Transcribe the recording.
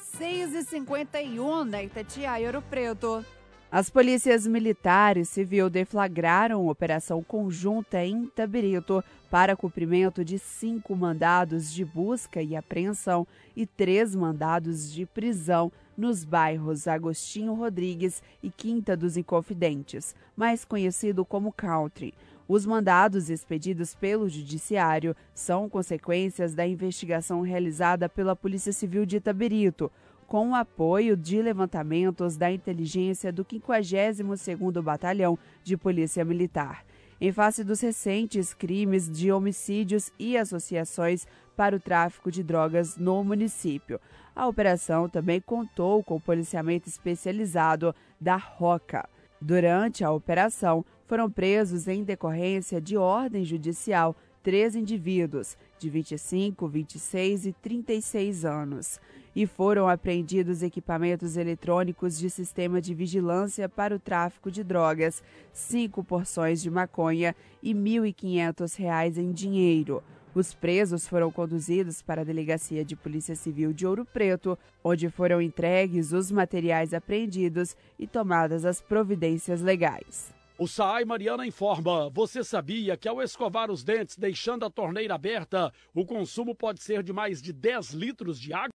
6h51 na Itatiaia, Ouro Preto. As polícias militar e civil deflagraram operação conjunta em Itabirito para cumprimento de cinco mandados de busca e apreensão e três mandados de prisão nos bairros Agostinho Rodrigues e Quinta dos Inconfidentes, mais conhecido como Country. Os mandados expedidos pelo Judiciário são consequências da investigação realizada pela Polícia Civil de Itabirito com o apoio de levantamentos da inteligência do 52º Batalhão de Polícia Militar. Em face dos recentes crimes de homicídios e associações para o tráfico de drogas no município. A operação também contou com o policiamento especializado da Roca. Durante a operação, foram presos em decorrência de ordem judicial três indivíduos de 25, 26 e 36 anos e foram apreendidos equipamentos eletrônicos de sistema de vigilância para o tráfico de drogas, cinco porções de maconha e R$ 1.500 em dinheiro. Os presos foram conduzidos para a Delegacia de Polícia Civil de Ouro Preto, onde foram entregues os materiais apreendidos e tomadas as providências legais. O SAAI Mariana informa: você sabia que ao escovar os dentes deixando a torneira aberta, o consumo pode ser de mais de 10 litros de água?